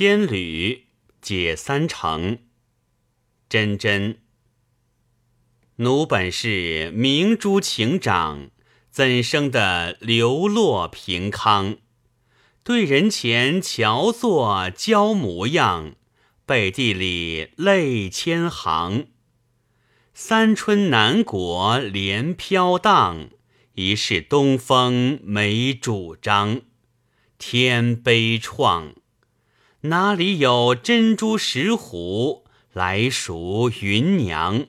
仙侣解三成。真真，奴本是明珠情长，怎生的流落平康？对人前乔作娇模样，背地里泪千行。三春南国莲飘荡，一世东风没主张。天悲怆，哪里有珍珠石斛来赎云娘？